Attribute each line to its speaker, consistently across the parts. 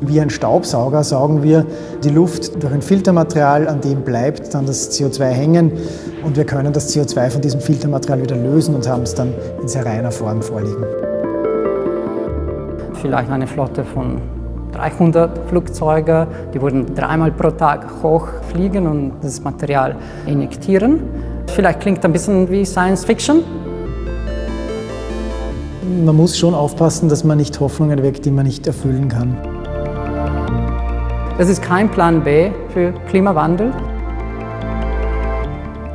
Speaker 1: Wie ein Staubsauger saugen wir die Luft durch ein Filtermaterial, an dem bleibt dann das CO2 hängen und wir können das CO2 von diesem Filtermaterial wieder lösen und haben es dann in sehr reiner Form vorliegen.
Speaker 2: Vielleicht eine Flotte von 300 Flugzeuge, die würden dreimal pro Tag hochfliegen und das Material injektieren. Vielleicht klingt ein bisschen wie Science Fiction.
Speaker 1: Man muss schon aufpassen, dass man nicht Hoffnungen weckt, die man nicht erfüllen kann.
Speaker 2: Das ist kein Plan B für Klimawandel.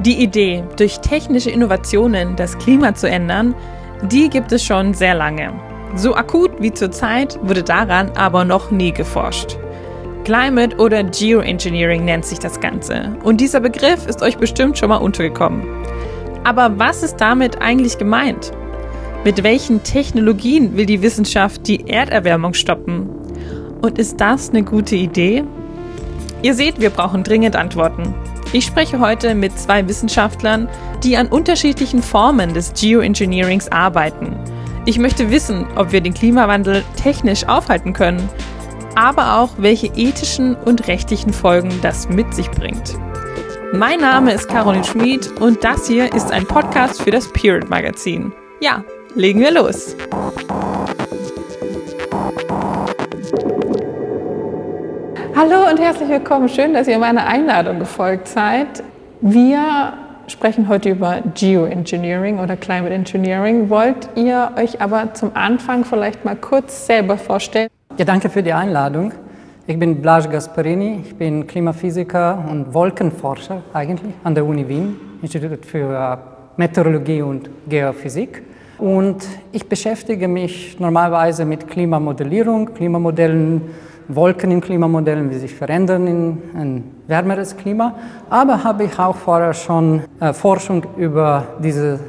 Speaker 3: Die Idee, durch technische Innovationen das Klima zu ändern, die gibt es schon sehr lange. So akut wie zurzeit wurde daran aber noch nie geforscht. Climate oder Geoengineering nennt sich das Ganze. Und dieser Begriff ist euch bestimmt schon mal untergekommen. Aber was ist damit eigentlich gemeint? Mit welchen Technologien will die Wissenschaft die Erderwärmung stoppen? Und ist das eine gute Idee? Ihr seht, wir brauchen dringend Antworten. Ich spreche heute mit zwei Wissenschaftlern, die an unterschiedlichen Formen des Geoengineerings arbeiten. Ich möchte wissen, ob wir den Klimawandel technisch aufhalten können, aber auch welche ethischen und rechtlichen Folgen das mit sich bringt. Mein Name ist Caroline Schmid und das hier ist ein Podcast für das Period Magazin. Ja, legen wir los. Hallo und herzlich willkommen. Schön, dass ihr meiner Einladung gefolgt seid. Wir sprechen heute über Geoengineering oder Climate Engineering. Wollt ihr euch aber zum Anfang vielleicht mal kurz selber vorstellen?
Speaker 2: Ja, danke für die Einladung. Ich bin Blaž Gasparini, ich bin Klimaphysiker und Wolkenforscher eigentlich an der Uni Wien, Institut für Meteorologie und Geophysik. Und ich beschäftige mich normalerweise mit Klimamodellierung, Klimamodellen, Wolken in Klimamodellen, wie sich verändern in ein wärmeres Klima. Aber habe ich auch vorher schon äh, Forschung über diese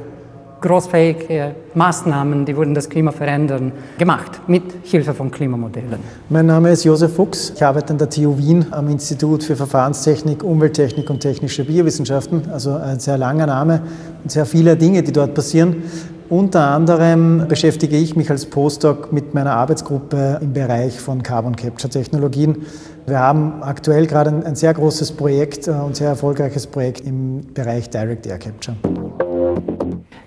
Speaker 2: großfähige Maßnahmen, die würden das Klima verändern, gemacht mit Hilfe von Klimamodellen.
Speaker 1: Mein Name ist Josef Fuchs. Ich arbeite an der TU Wien am Institut für Verfahrenstechnik, Umwelttechnik und technische Biowissenschaften. Also ein sehr langer Name und sehr viele Dinge, die dort passieren. Unter anderem beschäftige ich mich als Postdoc mit meiner Arbeitsgruppe im Bereich von Carbon Capture Technologien. Wir haben aktuell gerade ein, sehr großes Projekt äh, und sehr erfolgreiches Projekt im Bereich Direct Air Capture.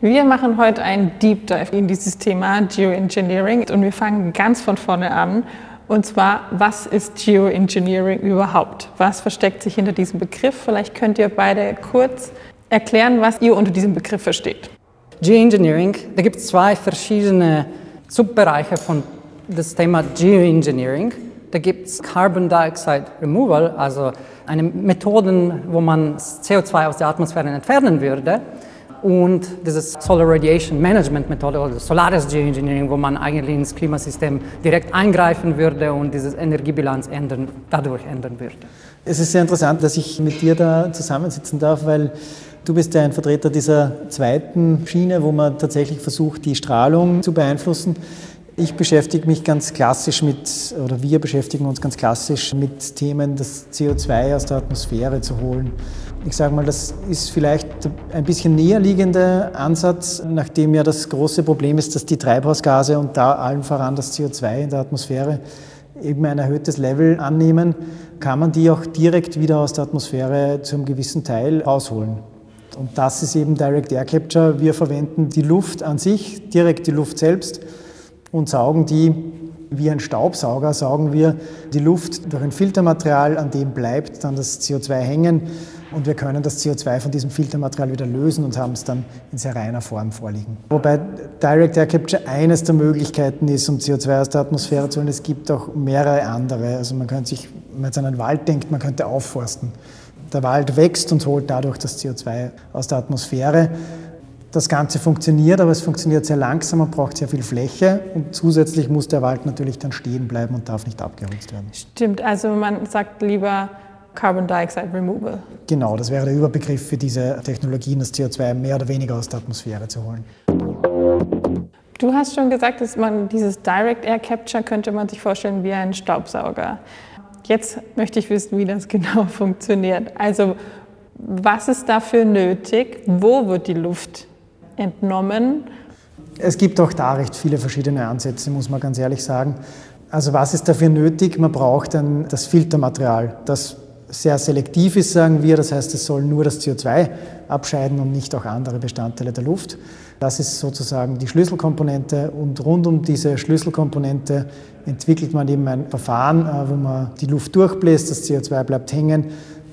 Speaker 3: Wir machen heute einen Deep Dive in dieses Thema Geoengineering und wir fangen ganz von vorne an. Und zwar, was ist Geoengineering überhaupt? Was versteckt sich hinter diesem Begriff? Vielleicht könnt ihr beide kurz erklären, was ihr unter diesem Begriff versteht.
Speaker 2: Geoengineering, da gibt es zwei verschiedene Subbereiche von das Thema Geoengineering. Da gibt es Carbon Dioxide Removal, also eine Methode, wo man CO2 aus der Atmosphäre entfernen würde und dieses Solar Radiation Management Methode oder Solaris Geoengineering, wo man eigentlich ins Klimasystem direkt eingreifen würde und diese Energiebilanz ändern, dadurch ändern würde.
Speaker 1: Es ist sehr interessant, dass ich mit dir da zusammensitzen darf, weil du bist ja ein Vertreter dieser zweiten Schiene, wo man tatsächlich versucht, die Strahlung zu beeinflussen. Ich beschäftige mich ganz klassisch mit, oder wir beschäftigen uns ganz klassisch mit Themen, das CO2 aus der Atmosphäre zu holen. Ich sage mal, das ist vielleicht ein bisschen näher liegender Ansatz, nachdem ja das große Problem ist, dass die Treibhausgase und da allen voran das CO2 in der Atmosphäre eben ein erhöhtes Level annehmen, kann man die auch direkt wieder aus der Atmosphäre zu einem gewissen Teil rausholen. Und das ist eben Direct Air Capture. Wir verwenden die Luft an sich, direkt die Luft selbst und saugen die wie ein Staubsauger, saugen wir die Luft durch ein Filtermaterial, an dem bleibt dann das CO2 hängen und wir können das CO2 von diesem Filtermaterial wieder lösen und haben es dann in sehr reiner Form vorliegen. Wobei Direct Air Capture eines der Möglichkeiten ist, um CO2 aus der Atmosphäre zu holen. Es gibt auch mehrere andere. Also man könnte sich, wenn man jetzt an einen Wald denkt, man könnte aufforsten. Der Wald wächst und holt dadurch das CO2 aus der Atmosphäre. Das Ganze funktioniert, aber es funktioniert sehr langsam und braucht sehr viel Fläche. Und zusätzlich muss der Wald natürlich dann stehen bleiben und darf nicht abgeholzt werden.
Speaker 3: Stimmt, also man sagt lieber Carbon Dioxide Removal.
Speaker 1: Genau, das wäre der Überbegriff für diese Technologien, das CO2 mehr oder weniger aus der Atmosphäre zu holen.
Speaker 3: Du hast schon gesagt, dass man dieses Direct Air Capture könnte man sich vorstellen wie ein Staubsauger. Jetzt möchte ich wissen, wie das genau funktioniert. Also was ist dafür nötig? Wo wird die Luft entnommen?
Speaker 1: Es gibt auch da recht viele verschiedene Ansätze, muss man ganz ehrlich sagen. Also was ist dafür nötig? Man braucht dann das Filtermaterial, das sehr selektiv ist, sagen wir. Das heißt, es soll nur das CO2 abscheiden und nicht auch andere Bestandteile der Luft. Das ist sozusagen die Schlüsselkomponente und rund um diese Schlüsselkomponente entwickelt man eben ein Verfahren, äh, wo man die Luft durchbläst, das CO2 bleibt hängen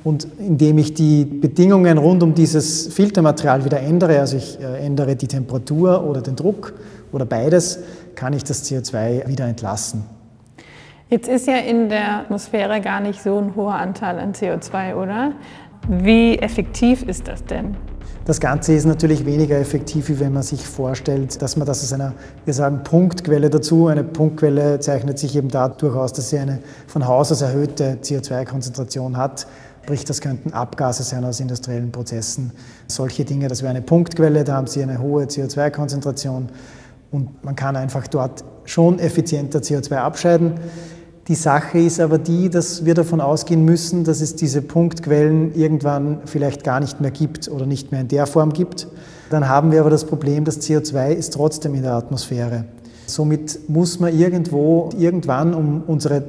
Speaker 1: und indem ich die Bedingungen rund um dieses Filtermaterial wieder ändere, also ich äh, ändere die Temperatur oder den Druck oder beides, kann ich das CO2 wieder entlassen.
Speaker 3: Jetzt ist ja in der Atmosphäre gar nicht so ein hoher Anteil an CO2, oder? Wie effektiv ist das denn?
Speaker 1: Das Ganze ist natürlich weniger effektiv, wie wenn man sich vorstellt, dass man das aus einer, wir sagen Punktquelle dazu. Eine Punktquelle zeichnet sich eben dadurch aus, dass sie eine von Haus aus erhöhte CO2-Konzentration hat. Sprich, das könnten Abgase sein aus industriellen Prozessen. Solche Dinge, das wäre eine Punktquelle, da haben Sie eine hohe CO2-Konzentration und man kann einfach dort schon effizienter CO2 abscheiden. Die Sache ist aber die, dass wir davon ausgehen müssen, dass es diese Punktquellen irgendwann vielleicht gar nicht mehr gibt oder nicht mehr in der Form gibt. Dann haben wir aber das Problem, dass CO2 ist trotzdem in der Atmosphäre. Somit muss man irgendwo, irgendwann, um unsere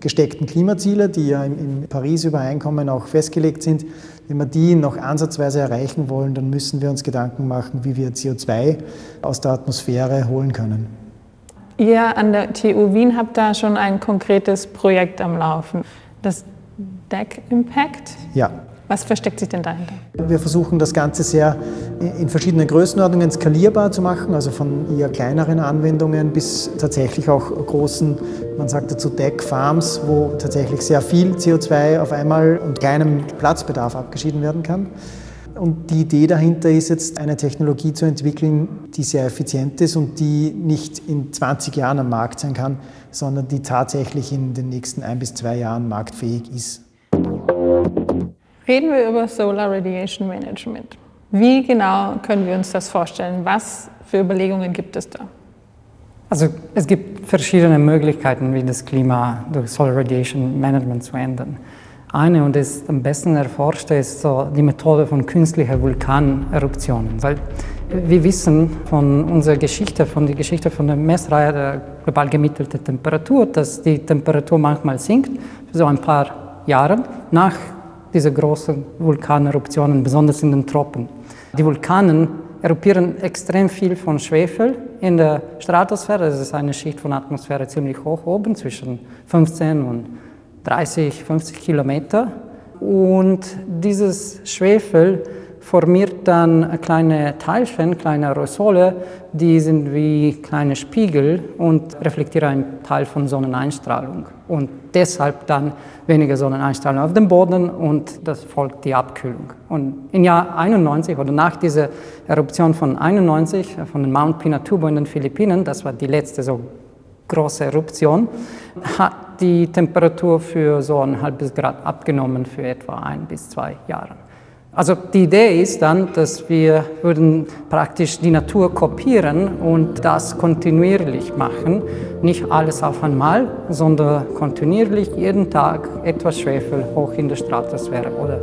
Speaker 1: gesteckten Klimaziele, die ja im, Paris-Übereinkommen auch festgelegt sind, wenn wir die noch ansatzweise erreichen wollen, dann müssen wir uns Gedanken machen, wie wir CO2 aus der Atmosphäre holen können.
Speaker 3: Ihr an der TU Wien habt da schon ein konkretes Projekt am Laufen. Das DEC Impact?
Speaker 1: Ja.
Speaker 3: Was versteckt sich denn dahinter?
Speaker 1: Wir versuchen das Ganze sehr in verschiedenen Größenordnungen skalierbar zu machen, also von eher kleineren Anwendungen bis tatsächlich auch großen, man sagt dazu Deck Farms, wo tatsächlich sehr viel CO2 auf einmal und kleinem Platzbedarf abgeschieden werden kann. Und die Idee dahinter ist jetzt, eine Technologie zu entwickeln, die sehr effizient ist und die nicht in 20 Jahren am Markt sein kann, sondern die tatsächlich in den nächsten ein bis zwei Jahren marktfähig ist.
Speaker 3: Reden wir über Solar Radiation Management. Wie genau können wir uns das vorstellen? Was für Überlegungen gibt es da?
Speaker 2: Also es gibt verschiedene Möglichkeiten, wie das Klima durch Solar Radiation Management zu ändern. Eine und ist am besten erforschte ist so die Methode von künstlicher Vulkaneruptionen. Weil wir wissen von unserer Geschichte, von der Geschichte von der Messreihe der global gemittelten Temperatur, dass die Temperatur manchmal sinkt, für so ein paar Jahre nach diesen großen Vulkaneruptionen, besonders in den Tropen. Die Vulkanen eruppieren extrem viel von Schwefel in der Stratosphäre. Das ist eine Schicht von Atmosphäre ziemlich hoch oben, zwischen 15 und 30, 50 Kilometer. Und dieses Schwefel formiert dann kleine Teilchen, kleine Aerosole, die sind wie kleine Spiegel und reflektieren einen Teil von Sonneneinstrahlung. Und deshalb dann weniger Sonneneinstrahlung auf dem Boden und das folgt die Abkühlung. Und im Jahr 91 oder nach dieser Eruption von 91 von den Mount Pinatubo in den Philippinen, das war die letzte so große Eruption, hat die Temperatur für so ein halbes Grad abgenommen für etwa ein bis zwei Jahre. Also die Idee ist dann, dass wir würden praktisch die Natur kopieren und das kontinuierlich machen. Nicht alles auf einmal, sondern kontinuierlich jeden Tag etwas Schwefel hoch in der Stratosphäre oder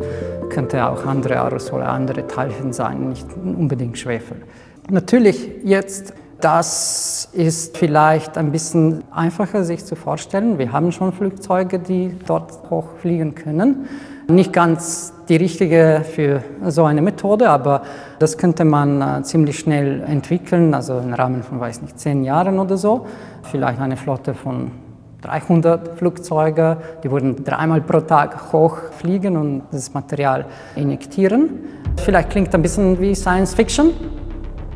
Speaker 2: könnte auch andere Aerosole, andere Teilchen sein, nicht unbedingt Schwefel. Natürlich jetzt das ist vielleicht ein bisschen einfacher sich zu vorstellen. Wir haben schon Flugzeuge, die dort hochfliegen können. Nicht ganz die richtige für so eine Methode, aber das könnte man äh, ziemlich schnell entwickeln, also im Rahmen von, weiß nicht, zehn Jahren oder so. Vielleicht eine Flotte von 300 Flugzeuge, die würden dreimal pro Tag hochfliegen und das Material injektieren. Vielleicht klingt ein bisschen wie Science Fiction,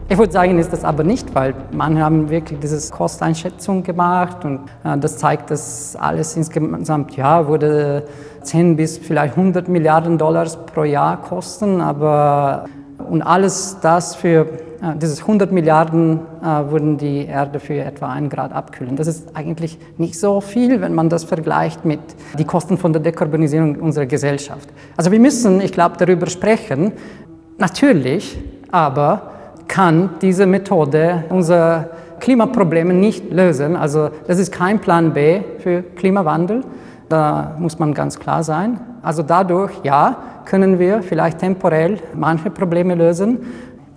Speaker 2: ich würde sagen, ist das aber nicht, weil man haben wirklich diese Kosteinschätzung gemacht und äh, das zeigt, dass alles insgesamt ja würde 10 bis vielleicht 100 Milliarden Dollars pro Jahr kosten, aber und alles das für äh, dieses 100 Milliarden äh, würden die Erde für etwa einen Grad abkühlen. Das ist eigentlich nicht so viel, wenn man das vergleicht mit den Kosten von der Dekarbonisierung unserer Gesellschaft. Also wir müssen, ich glaube, darüber sprechen. Natürlich, aber kann diese Methode unsere Klimaprobleme nicht lösen. Also das ist kein Plan B für Klimawandel. Da muss man ganz klar sein. Also dadurch, ja, können wir vielleicht temporell manche Probleme lösen.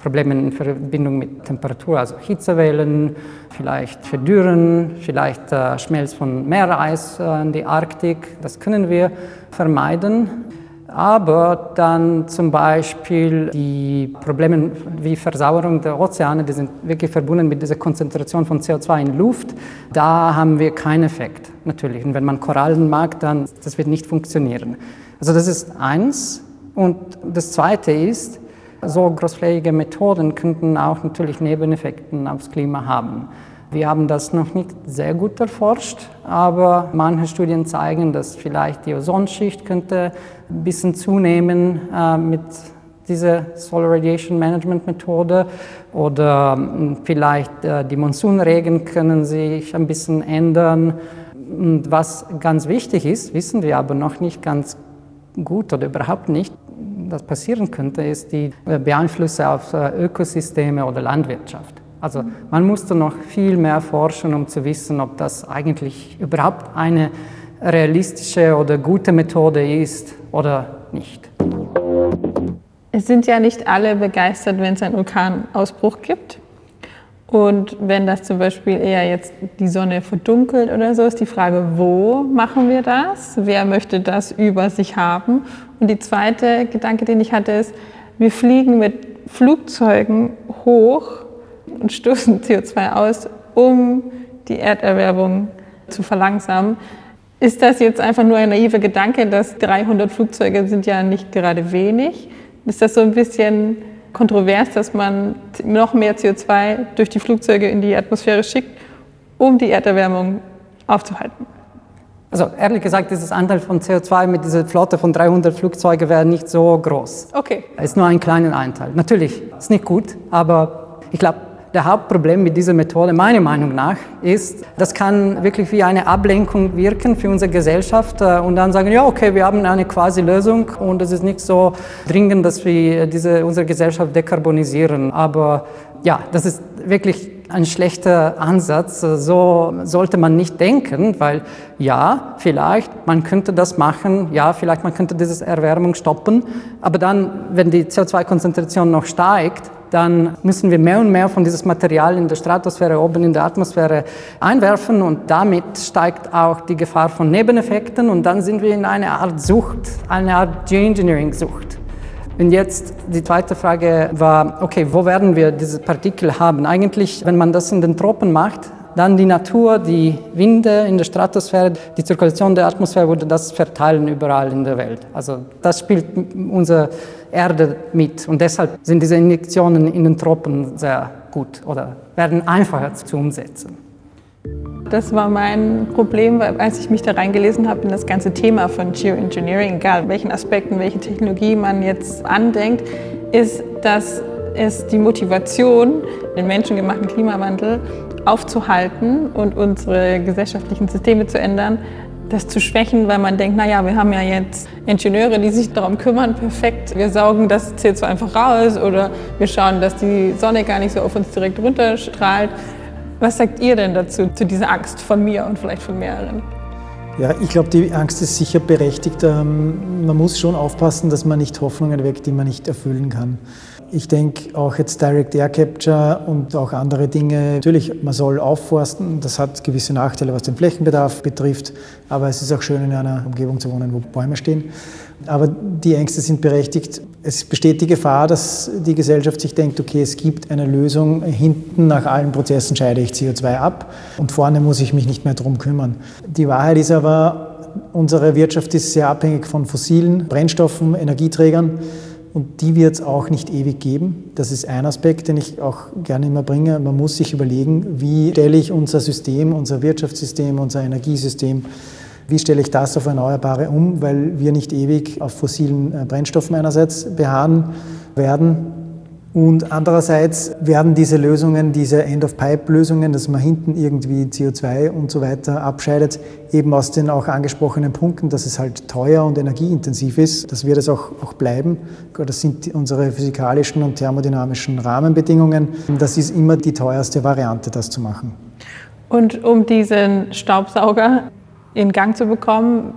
Speaker 2: Problemen in Verbindung mit Temperatur, also Hitzewellen, vielleicht Verdürren, vielleicht äh, Schmelz von Meereis äh, in die Arktik. Das können wir vermeiden. Aber dann zum Beispiel die Probleme wie Versauerung der Ozeane, die sind wirklich verbunden mit dieser Konzentration von CO2 in Luft. Da haben wir keinen Effekt, natürlich. Und wenn man Korallen mag, dann das wird nicht funktionieren. Also das ist eins. Und das zweite ist, so großflächige Methoden könnten auch natürlich Nebeneffekte aufs Klima haben. Wir haben das noch nicht sehr gut erforscht, aber manche Studien zeigen, dass vielleicht die Ozonschicht könnte ein bisschen zunehmen äh, mit dieser Solar Radiation Management Methode oder äh, vielleicht äh, die Monsunregen können sich ein bisschen ändern. Und was ganz wichtig ist, wissen wir aber noch nicht ganz gut oder überhaupt nicht, was passieren könnte, ist die äh, Beeinflüsse auf Ökosysteme oder Landwirtschaft. Also man musste noch viel mehr forschen, um zu wissen, ob das eigentlich überhaupt eine realistische oder gute Methode ist oder nicht.
Speaker 3: Es sind ja nicht alle begeistert, wenn es einen Vulkanausbruch gibt. Und wenn das zum Beispiel eher jetzt die Sonne verdunkelt oder so, ist die Frage, wo machen wir das? Wer möchte das über sich haben? Und die zweite Gedanke, den ich hatte, ist, wir fliegen mit Flugzeugen hoch und stoßen CO2 aus, um die Erderwärmung zu verlangsamen. Ist das jetzt einfach nur ein naiver Gedanke, dass 300 Flugzeuge sind ja nicht gerade wenig? Ist das so ein bisschen kontrovers, dass man noch mehr CO2 durch die Flugzeuge in die Atmosphäre schickt, um die Erderwärmung aufzuhalten?
Speaker 2: Also ehrlich gesagt, dieses Anteil von CO2 mit dieser Flotte von 300 Flugzeugen wäre nicht so groß.
Speaker 3: Okay.
Speaker 2: Es ist nur ein kleiner Anteil. Natürlich, ist nicht gut, aber ich glaube, der Hauptproblem mit dieser Methode, meiner Meinung nach, ist, das kann wirklich wie eine Ablenkung wirken für unsere Gesellschaft äh, und dann sagen, ja, okay, wir haben eine quasi Lösung und es ist nicht so dringend, dass wir diese, unsere Gesellschaft dekarbonisieren. Aber ja, das ist wirklich ein schlechter Ansatz. So sollte man nicht denken, weil ja, vielleicht, man könnte das machen, ja, vielleicht man könnte diese Erwärmung stoppen, aber dann, wenn die CO2-Konzentration noch steigt, dann müssen wir mehr und mehr von diesem Material in der Stratosphäre, oben in der Atmosphäre einwerfen und damit steigt auch die Gefahr von Nebeneffekten und dann sind wir in einer Art Sucht, eine Art Geoengineering-Sucht. Und jetzt die zweite Frage war, okay, wo werden wir diese Partikel haben? Eigentlich, wenn man das in den Tropen macht, dann die Natur, die Winde in der Stratosphäre, die Zirkulation der Atmosphäre würde das verteilen überall in der Welt. Also das spielt unsere Erde mit und deshalb sind diese Injektionen in den Tropen sehr gut oder werden einfacher zu umsetzen.
Speaker 3: Das war mein Problem, als ich mich da reingelesen habe in das ganze Thema von Geoengineering, egal welchen Aspekten, welche Technologie man jetzt andenkt, ist, dass es die Motivation, den menschengemachten Klimawandel aufzuhalten und unsere gesellschaftlichen Systeme zu ändern, das zu schwächen, weil man denkt, naja, wir haben ja jetzt Ingenieure, die sich darum kümmern, perfekt, wir saugen das CO2 einfach raus oder wir schauen, dass die Sonne gar nicht so auf uns direkt runterstrahlt. Was sagt ihr denn dazu, zu dieser Angst von mir und vielleicht von mehreren?
Speaker 1: Ja, ich glaube, die Angst ist sicher berechtigt. Ähm, man muss schon aufpassen, dass man nicht Hoffnungen weckt, die man nicht erfüllen kann. Ich denke auch jetzt Direct Air Capture und auch andere Dinge. Natürlich, man soll aufforsten. Das hat gewisse Nachteile, was den Flächenbedarf betrifft. Aber es ist auch schön, in einer Umgebung zu wohnen, wo Bäume stehen. Aber die Ängste sind berechtigt. Es besteht die Gefahr, dass die Gesellschaft sich denkt, okay, es gibt eine Lösung. Hinten nach allen Prozessen scheide ich CO2 ab und vorne muss ich mich nicht mehr darum kümmern. Die Wahrheit ist aber, unsere Wirtschaft ist sehr abhängig von fossilen Brennstoffen, Energieträgern. Und die wird es auch nicht ewig geben. Das ist ein Aspekt, den ich auch gerne immer bringe. Man muss sich überlegen, wie stelle ich unser System, unser Wirtschaftssystem, unser Energiesystem, wie stelle ich das auf Erneuerbare um, weil wir nicht ewig auf fossilen äh, Brennstoffen einerseits beharren werden und andererseits werden diese Lösungen, diese End-of-Pipe-Lösungen, dass man hinten irgendwie CO2 und so weiter abscheidet, eben aus den auch angesprochenen Punkten, dass es halt teuer und energieintensiv ist, dass wir das auch, auch bleiben. Das sind unsere physikalischen und thermodynamischen Rahmenbedingungen. Das ist immer die teuerste Variante, das zu machen.
Speaker 3: Und um diesen Staubsauger in Gang zu bekommen,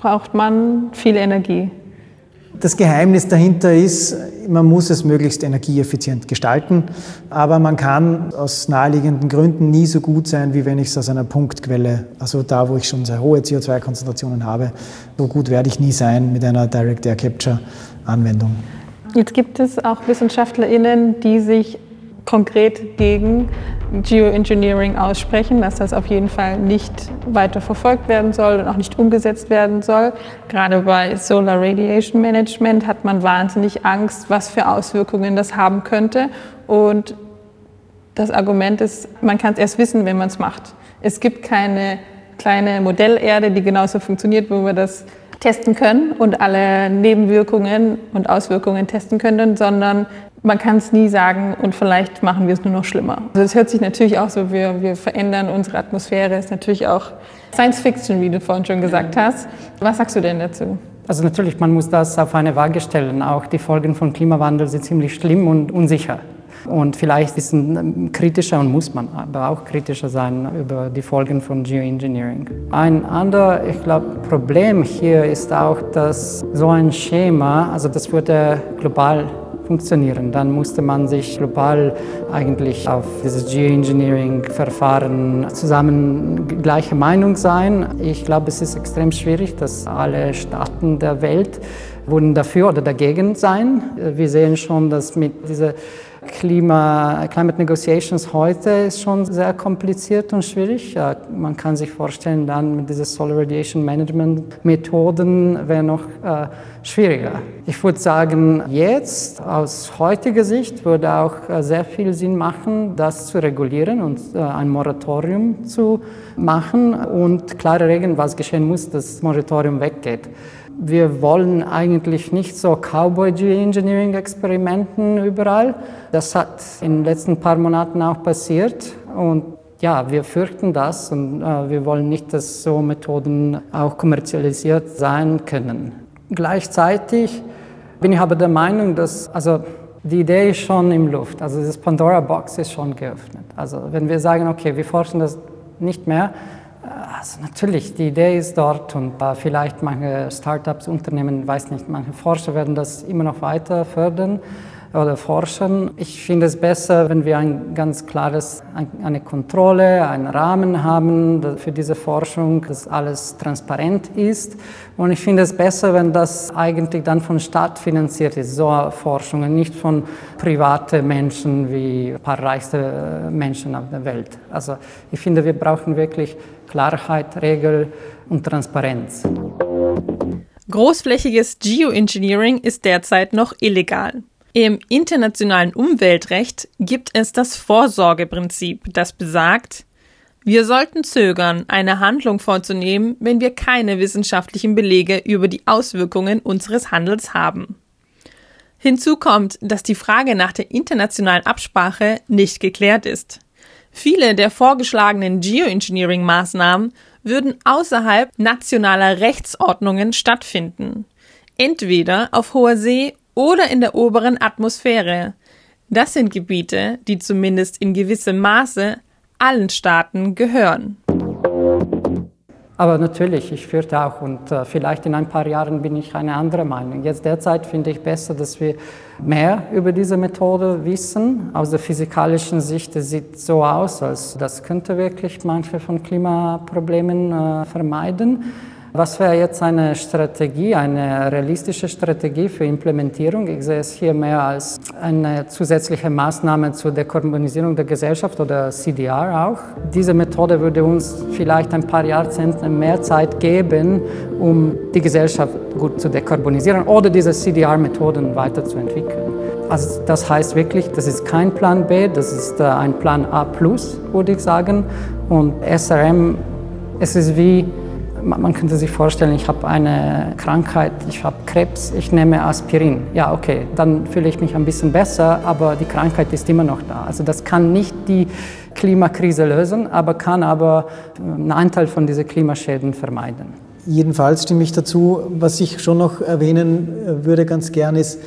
Speaker 3: braucht man viel Energie.
Speaker 1: Das Geheimnis dahinter ist, man muss es möglichst energieeffizient gestalten, aber man kann aus naheliegenden Gründen nie so gut sein, wie wenn ich es aus einer Punktquelle, also da, wo ich schon sehr hohe CO2-Konzentrationen habe, so gut werde ich nie sein mit einer Direct Air Capture Anwendung.
Speaker 3: Jetzt gibt es auch WissenschaftlerInnen, die sich konkret gegen Geoengineering aussprechen, dass das auf jeden Fall nicht weiter verfolgt werden soll und auch nicht umgesetzt werden soll. Gerade bei Solar Radiation Management hat man wahnsinnig Angst, was für Auswirkungen das haben könnte. Und das Argument ist, man kann es erst wissen, wenn man es macht. Es gibt keine kleine Modellerde, die genauso funktioniert, wo wir das testen können und alle Nebenwirkungen und Auswirkungen testen können, sondern man kann es nie sagen und vielleicht machen wir es nur noch schlimmer. Also es hört sich natürlich auch so, wir, wir verändern unsere Atmosphäre, ist natürlich auch Science Fiction, wie du vorhin schon gesagt hast. Was sagst du denn dazu?
Speaker 2: Also natürlich, man muss das auf eine Waage stellen. Auch die Folgen von Klimawandel sind ziemlich schlimm und unsicher. Und vielleicht ist ein kritischer und muss man aber auch kritischer sein über die Folgen von Geoengineering. Ein anderes, ich glaube, Problem hier ist auch, dass so ein Schema, also das wurde global funktionieren. Dann musste man sich global eigentlich auf dieses Geoengineering-Verfahren zusammen gleiche Meinung sein. Ich glaube, es ist extrem schwierig, dass alle Staaten der Welt wurden dafür oder dagegen sein. Wir sehen schon, dass mit dieser Klima, Climate Negotiations heute ist schon sehr kompliziert und schwierig. Man kann sich vorstellen, dann mit diesen Solar Radiation Management Methoden wäre noch äh, schwieriger. Ich würde sagen, jetzt aus heutiger Sicht würde auch äh, sehr viel Sinn machen, das zu regulieren und äh, ein Moratorium zu machen und klare Regeln, was geschehen muss, dass das Moratorium weggeht wir wollen eigentlich nicht so Cowboy-Geoengineering-Experimenten überall. Das hat in den letzten paar Monaten auch passiert und ja, wir fürchten das und äh, wir wollen nicht, dass so Methoden auch kommerzialisiert sein können. Gleichzeitig bin ich aber der Meinung, dass also die Idee ist schon im Luft, also das Pandora Box ist schon geöffnet. Also wenn wir sagen, okay, wir forschen das nicht mehr, also natürlich, die Idee ist dort und äh, vielleicht manche Startups, Unternehmen, weiß nicht, manche Forscher werden das immer noch weiter fördern oder forschen. Ich finde es besser, wenn wir ein ganz klares, eine Kontrolle, einen Rahmen haben für diese Forschung, dass alles transparent ist. Und ich finde es besser, wenn das eigentlich dann von Staat finanziert ist, so Forschungen, nicht von privaten Menschen wie ein paar reichste Menschen auf der Welt. Also ich finde, wir brauchen wirklich Klarheit, Regel und Transparenz.
Speaker 3: Großflächiges Geoengineering ist derzeit noch illegal. Im internationalen Umweltrecht gibt es das Vorsorgeprinzip, das besagt, wir sollten zögern, eine Handlung vorzunehmen, wenn wir keine wissenschaftlichen Belege über die Auswirkungen unseres Handels haben. Hinzu kommt, dass die Frage nach der internationalen Absprache nicht geklärt ist. Viele der vorgeschlagenen Geoengineering-Maßnahmen würden außerhalb nationaler Rechtsordnungen stattfinden. Entweder auf hoher See oder in der oberen Atmosphäre. Das sind Gebiete, die zumindest in gewissem Maße allen Staaten gehören.
Speaker 2: Aber natürlich, ich fürchte auch und äh, vielleicht in ein paar Jahren bin ich eine andere Meinung. Jetzt derzeit finde ich besser, dass wir mehr über diese Methode wissen. Aus der physikalischen Sicht es sieht so aus, als das könnte wirklich manche von Klimaproblemen äh, vermeiden. Was wäre jetzt eine Strategie, eine realistische Strategie für Implementierung? Ich sehe es hier mehr als eine zusätzliche Maßnahme zur Dekarbonisierung der Gesellschaft oder CDR auch. Diese Methode würde uns vielleicht ein paar Jahrzehnte mehr Zeit geben, um die Gesellschaft gut zu dekarbonisieren oder diese CDR-Methoden weiterzuentwickeln. Also das heißt wirklich, das ist kein Plan B, das ist äh, ein Plan A+, würde ich sagen. Und SRM, es ist wie man könnte sich vorstellen, ich habe eine Krankheit, ich habe Krebs, ich nehme Aspirin. Ja, okay, dann fühle ich mich ein bisschen besser, aber die Krankheit ist immer noch da. Also das kann nicht die Klimakrise lösen, aber kann aber einen Anteil von diesen Klimaschäden vermeiden.
Speaker 1: Jedenfalls stimme ich dazu. Was ich schon noch erwähnen würde ganz gern ist,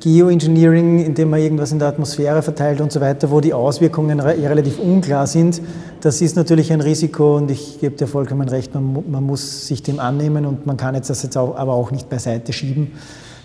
Speaker 1: Geoengineering, indem man irgendwas in der Atmosphäre verteilt und so weiter, wo die Auswirkungen relativ unklar sind, das ist natürlich ein Risiko und ich gebe dir vollkommen recht, man, man muss sich dem annehmen und man kann jetzt das jetzt auch, aber auch nicht beiseite schieben.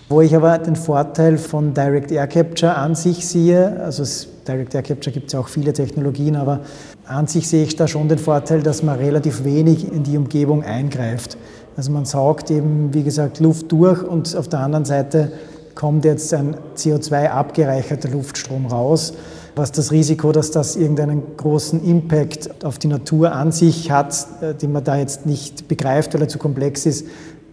Speaker 1: Wo ich aber den Vorteil von Direct Air Capture an sich sehe, also Direct Air Capture gibt es ja auch viele Technologien, aber an sich sehe ich da schon den Vorteil, dass man relativ wenig in die Umgebung eingreift. Also man saugt eben, wie gesagt, Luft durch und auf der anderen Seite kommt jetzt ein CO2 abgereicherter Luftstrom raus, was das Risiko, dass das irgendeinen großen Impact auf die Natur an sich hat, äh, den man da jetzt nicht begreift, weil er zu komplex ist,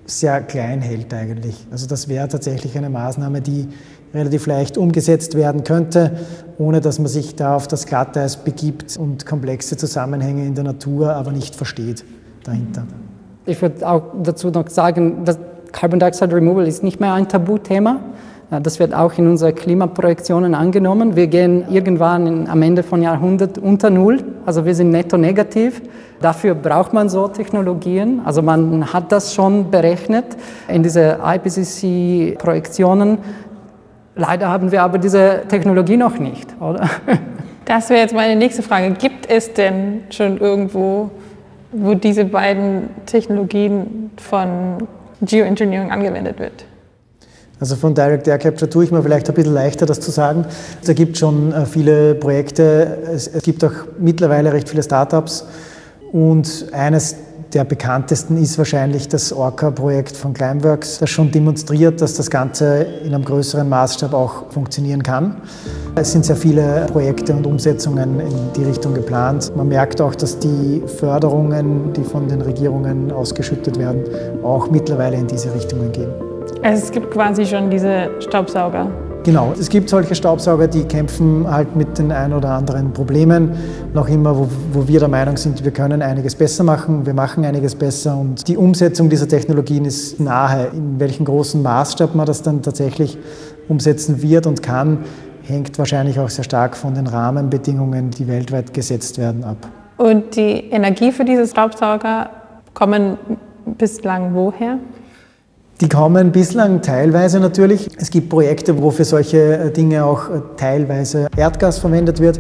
Speaker 1: sehr klein hält eigentlich. Also das wäre tatsächlich eine Maßnahme, die relativ leicht umgesetzt werden könnte, ohne dass man sich da auf das Glatteis begibt und komplexe Zusammenhänge in der Natur aber nicht versteht dahinter.
Speaker 2: Ich würde auch dazu noch sagen, dass Carbon Dioxide Removal ist nicht mehr ein Tabuthema. Das wird auch in unseren Klimaprojektionen angenommen. Wir gehen irgendwann in, am Ende von Jahrhundert unter Null, also wir sind netto negativ. Dafür braucht man so Technologien. Also man hat das schon berechnet in diese IPCC-Projektionen. Leider haben wir aber diese Technologie noch nicht, oder?
Speaker 3: Das wäre jetzt meine nächste Frage. Gibt es denn schon irgendwo, wo diese beiden Technologien von Geoengineering angewendet wird?
Speaker 1: Also von Direct Air Capture tue ich mir vielleicht ein bisschen leichter, das zu sagen. Da gibt schon äh, viele Projekte. Es gibt auch mittlerweile recht viele Startups. Und eines der bekanntesten ist wahrscheinlich das Orca-Projekt von Climeworks, das schon demonstriert, dass das Ganze in einem größeren Maßstab auch funktionieren kann. Es sind sehr viele Projekte und Umsetzungen in die Richtung geplant. Man merkt auch, dass die Förderungen, die von den Regierungen ausgeschüttet werden, auch mittlerweile in diese Richtungen gehen.
Speaker 3: Also es gibt quasi schon diese Staubsauger.
Speaker 1: Genau, es gibt solche Staubsauger, die kämpfen halt mit den ein oder anderen Problemen. Noch immer, wo, wo, wir der Meinung sind, wir können einiges besser machen, wir machen einiges besser und die Umsetzung dieser Technologien ist nahe. In welchem großen Maßstab man das dann tatsächlich umsetzen wird und kann, hängt wahrscheinlich auch sehr stark von den Rahmenbedingungen, die weltweit gesetzt werden, ab.
Speaker 3: Und die Energie für diese Staubsauger kommen bislang woher?
Speaker 1: Die kommen bislang teilweise natürlich. Es gibt Projekte, wo für solche äh, Dinge auch äh, teilweise Erdgas verwendet wird,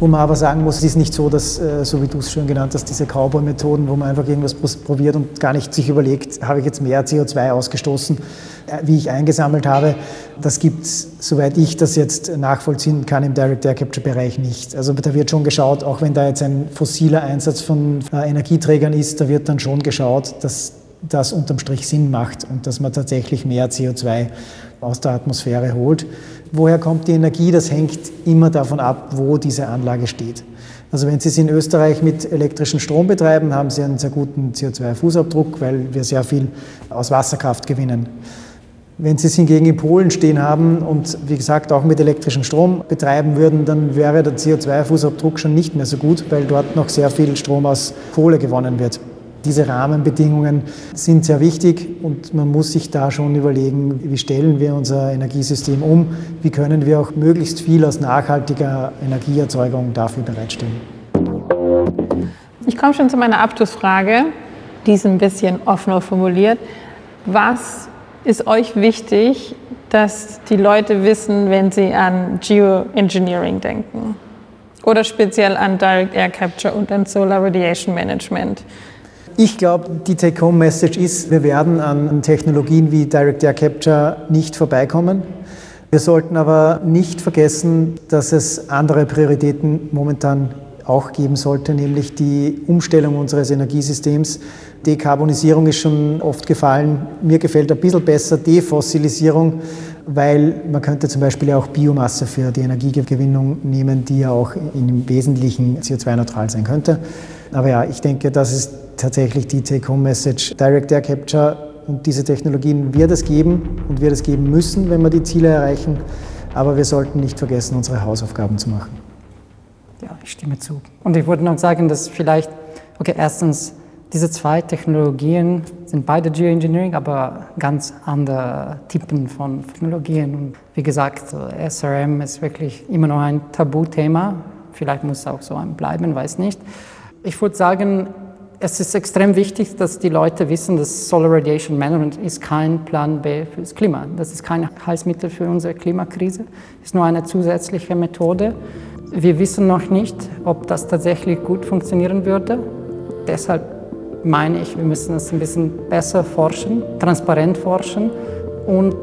Speaker 1: wo man aber sagen muss, es ist nicht so, dass, äh, so wie du es schon genannt hast, diese Cowboy-Methoden, wo man einfach irgendwas probiert und gar nicht sich überlegt, habe ich jetzt mehr CO2 ausgestoßen, wie ich eingesammelt habe. Das gibt es, soweit ich das jetzt nachvollziehen kann, im Direct Air Capture-Bereich nicht. Also da wird schon geschaut, auch wenn da jetzt ein fossiler Einsatz von Energieträgern ist, da wird dann schon geschaut, dass das unterm Strich Sinn macht und dass man tatsächlich mehr CO2 aus der Atmosphäre holt. Woher kommt die Energie? Das hängt immer davon ab, wo diese Anlage steht. Also wenn Sie es in Österreich mit elektrischem Strom betreiben, haben Sie einen sehr guten CO2-Fußabdruck, weil wir sehr viel aus Wasserkraft gewinnen. Wenn Sie es hingegen in Polen stehen haben und wie gesagt auch mit elektrischem Strom betreiben würden, dann wäre der CO2-Fußabdruck schon nicht mehr so gut, weil dort noch sehr viel Strom aus Kohle gewonnen wird. Diese Rahmenbedingungen sind sehr wichtig und man muss sich da schon überlegen, wie stellen wir unser Energiesystem um, wie können wir auch möglichst viel aus nachhaltiger Energieerzeugung dafür bereitstellen.
Speaker 3: Ich komme schon zu meiner Abschlussfrage, die ist ein bisschen offener formuliert. Was ist euch wichtig, dass die Leute wissen, wenn sie an Geoengineering denken? Oder speziell an Direct Air Capture und an Solar Radiation Management?
Speaker 1: Ich glaube, die Take-Home-Message ist, wir werden an Technologien wie Direct Air Capture nicht vorbeikommen. Wir sollten aber nicht vergessen, dass es andere Prioritäten momentan auch geben sollte, nämlich die Umstellung unseres Energiesystems. Dekarbonisierung ist schon oft gefallen. Mir gefällt ein bisschen besser Defossilisierung, weil man könnte zum Beispiel auch Biomasse für die Energiegewinnung nehmen, die ja auch im Wesentlichen CO2-neutral sein könnte. Aber ja, ich denke, das ist tatsächlich die Take-Home-Message. Direct Air Capture und diese Technologien wird es geben und wird es geben müssen, wenn wir die Ziele erreichen. Aber wir sollten nicht vergessen, unsere Hausaufgaben zu machen.
Speaker 2: Ja, ich stimme zu. Und ich würde noch sagen, dass vielleicht, okay, erstens, diese zwei Technologien sind beide Geoengineering, aber ganz andere Typen von Technologien. Und wie gesagt, SRM ist wirklich immer noch ein Tabuthema. Vielleicht muss es auch so bleiben, weiß nicht. Ich würde sagen, es ist extrem wichtig, dass die Leute wissen, dass Solar Radiation Management ist kein Plan B fürs Klima. Das ist kein Heilsmittel für unsere Klimakrise. Es ist nur eine zusätzliche Methode. Wir wissen noch nicht, ob das tatsächlich gut funktionieren würde. Deshalb meine ich, wir müssen es ein bisschen besser forschen, transparent forschen und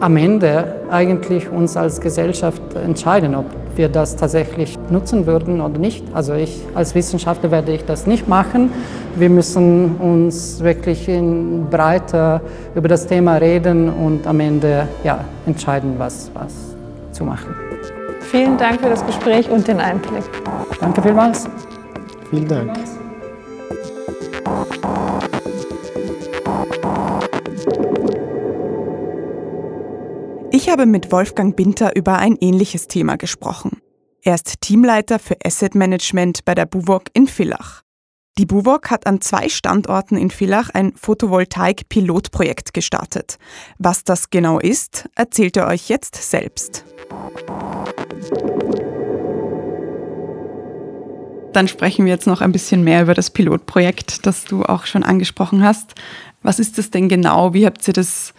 Speaker 2: am Ende eigentlich uns als Gesellschaft entscheiden, ob wir das tatsächlich nutzen würden oder nicht. Also ich als Wissenschaftler werde ich das nicht machen. Wir müssen uns wirklich in breiter über das Thema reden und am Ende ja, entscheiden, was, was zu machen.
Speaker 3: Vielen Dank für das Gespräch und den Einblick.
Speaker 2: Danke vielmals.
Speaker 1: Vielen Dank.
Speaker 4: Ich habe mit Wolfgang Binter über ein ähnliches Thema gesprochen. Er ist Teamleiter für Asset Management bei der BUWOG in Villach. Die BUWOG hat an zwei Standorten in Villach ein Photovoltaik-Pilotprojekt gestartet. Was das genau ist, erzählt er euch jetzt selbst. Dann sprechen wir jetzt noch ein bisschen mehr über das Pilotprojekt, das du auch schon angesprochen hast. Was ist das denn genau? Wie habt ihr das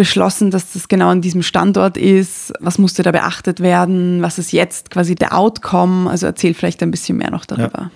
Speaker 4: beschlossen, dass das genau an diesem Standort ist? Was musste da beachtet werden? Was ist jetzt quasi der Outcome? Also erzähl vielleicht ein bisschen mehr noch darüber. Ja.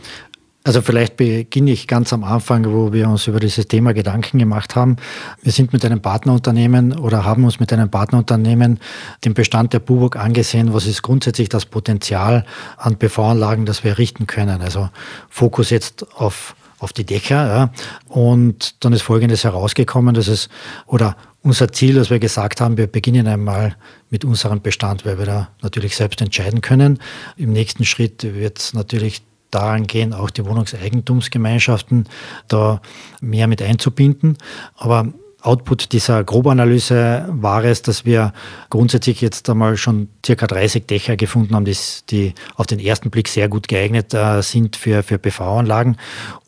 Speaker 5: Also vielleicht beginne ich ganz am Anfang, wo wir uns über dieses Thema Gedanken gemacht haben. Wir sind mit einem Partnerunternehmen oder haben uns mit einem Partnerunternehmen den Bestand der Buburg angesehen. Was ist grundsätzlich das Potenzial an PV-Anlagen, das wir errichten können? Also Fokus jetzt auf auf die Dächer. Ja. Und dann ist Folgendes herausgekommen, dass es, oder unser Ziel, dass wir gesagt haben, wir beginnen einmal mit unserem Bestand, weil wir da natürlich selbst entscheiden können. Im nächsten Schritt wird es natürlich daran gehen, auch die Wohnungseigentumsgemeinschaften da mehr mit einzubinden. Aber Output dieser Grobanalyse war es, dass wir grundsätzlich jetzt einmal schon circa 30 Dächer gefunden haben, die, die auf den ersten Blick sehr gut geeignet äh, sind für, für PV-Anlagen.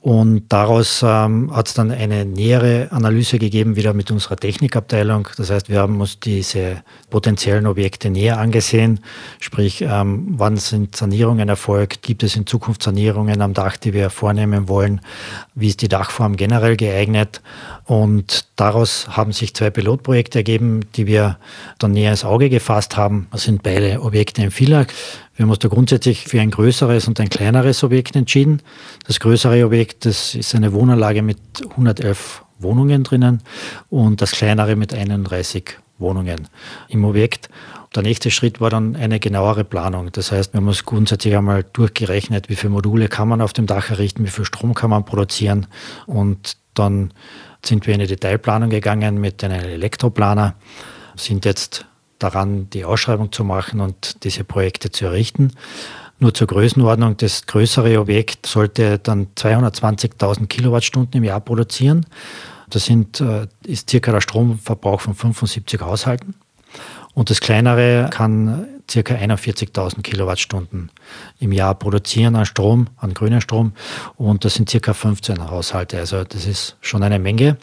Speaker 5: Und daraus ähm, hat es dann eine nähere Analyse gegeben, wieder mit unserer Technikabteilung. Das heißt, wir haben uns diese potenziellen Objekte näher angesehen. Sprich, ähm, wann sind Sanierungen erfolgt? Gibt es in Zukunft Sanierungen am Dach, die wir vornehmen wollen? Wie ist die Dachform generell geeignet? Und daraus haben sich zwei Pilotprojekte ergeben, die wir dann näher ins Auge gefasst haben. Das sind beide Objekte in Villach. Wir haben uns da grundsätzlich für ein größeres und ein kleineres Objekt entschieden. Das größere Objekt, das ist eine Wohnanlage mit 111 Wohnungen drinnen und das kleinere mit 31 Wohnungen im Objekt. Der nächste Schritt war dann eine genauere Planung. Das heißt, wir haben uns grundsätzlich einmal durchgerechnet, wie viele Module kann man auf dem Dach errichten, wie viel Strom kann man produzieren. Und dann sind wir in eine Detailplanung gegangen mit einem Elektroplaner, sind jetzt daran, die Ausschreibung zu machen und diese Projekte zu errichten. Nur zur Größenordnung, das größere Objekt sollte dann 220.000 Kilowattstunden im Jahr produzieren. Das sind, äh, ist circa der Stromverbrauch von 75 Haushalten. Und das kleinere kann circa 41.000 Kilowattstunden im Jahr produzieren an Strom, an grüner Strom. Und das sind circa 15 Haushalte. Also das ist schon eine Menge.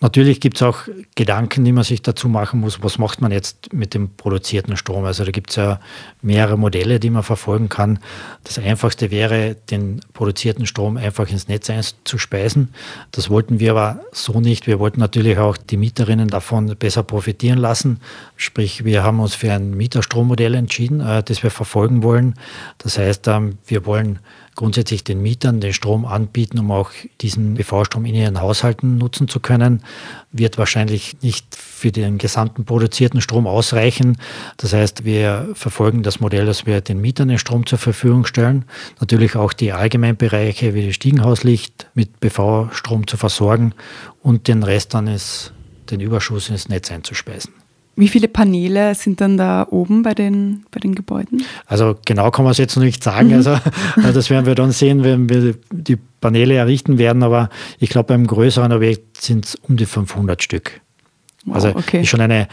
Speaker 5: Natürlich gibt es auch Gedanken, die man sich dazu machen muss. Was macht man jetzt mit dem produzierten Strom? Also da gibt es ja mehrere Modelle, die man verfolgen kann. Das einfachste wäre, den produzierten Strom einfach ins Netz einzuspeisen. Das wollten wir aber so nicht. Wir wollten natürlich auch die Mieterinnen davon besser profitieren lassen. Sprich, wir haben uns für ein Mieterstrommodell entschieden, äh, das wir verfolgen wollen. Das heißt, ähm, wir wollen grundsätzlich den Mietern den Strom anbieten, um auch diesen BV-Strom in ihren Haushalten nutzen zu können. Wird wahrscheinlich nicht für den gesamten produzierten Strom ausreichen. Das heißt, wir verfolgen das Modell, dass wir den Mietern den Strom zur Verfügung stellen. Natürlich auch die Allgemeinbereiche wie das Stiegenhauslicht mit BV-Strom zu versorgen und den Rest dann ist, den Überschuss ins Netz einzuspeisen.
Speaker 4: Wie viele Paneele sind dann da oben bei den, bei den Gebäuden?
Speaker 5: Also genau kann man es jetzt noch nicht sagen. Mhm. Also äh, das werden wir dann sehen, wenn wir die Paneele errichten werden. Aber ich glaube, beim größeren Objekt sind es um die 500 Stück. Wow, also okay. ist schon eine,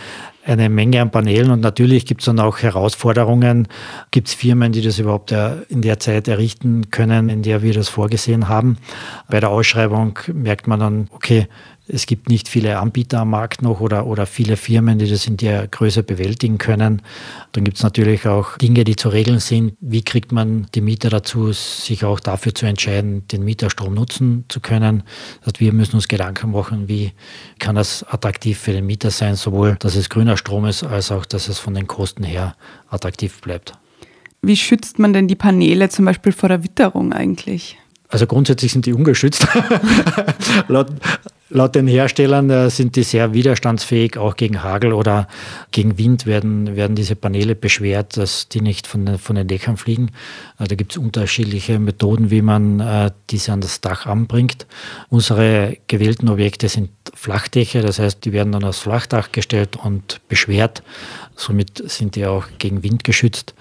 Speaker 5: eine Menge an Paneelen und natürlich gibt es dann auch Herausforderungen. Gibt es Firmen, die das überhaupt in der Zeit errichten können, in der wir das vorgesehen haben. Bei der Ausschreibung merkt man dann, okay, es gibt nicht viele Anbieter am Markt noch oder, oder viele Firmen, die das in der Größe bewältigen können. Dann gibt es natürlich auch Dinge, die zu regeln sind. Wie kriegt man die Mieter dazu, sich auch dafür zu entscheiden, den Mieterstrom nutzen zu können? Das wir müssen uns Gedanken machen, wie kann das attraktiv für den Mieter sein, sowohl dass es grüner Strom ist, als auch, dass es von den Kosten her attraktiv bleibt.
Speaker 4: Wie schützt man denn die Paneele zum Beispiel vor der Witterung eigentlich?
Speaker 5: Also grundsätzlich sind die ungeschützt. laut, Laut den Herstellern äh, sind die sehr widerstandsfähig, auch gegen Hagel oder gegen Wind werden, werden diese Paneele beschwert, dass die nicht von, von den Dächern fliegen. Äh, da gibt es unterschiedliche Methoden, wie man äh, diese an das Dach anbringt. Unsere gewählten Objekte sind Flachdächer, das heißt, die werden dann aufs Flachdach gestellt und beschwert. Somit sind die auch gegen Wind geschützt.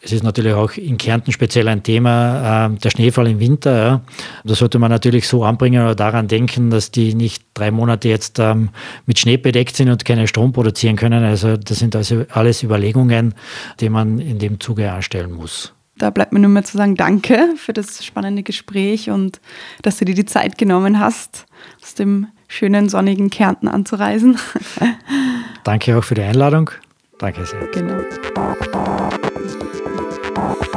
Speaker 5: Es ist natürlich auch in Kärnten speziell ein Thema, äh, der Schneefall im Winter. Ja. Da sollte man natürlich so anbringen oder daran denken, dass die nicht drei Monate jetzt ähm, mit Schnee bedeckt sind und keinen Strom produzieren können. Also das sind also alles Überlegungen, die man in dem Zuge anstellen muss.
Speaker 4: Da bleibt mir nur mehr zu sagen, danke für das spannende Gespräch und dass du dir die Zeit genommen hast, aus dem schönen sonnigen Kärnten anzureisen.
Speaker 5: Danke auch für die Einladung. Danke sehr.
Speaker 4: Genau. you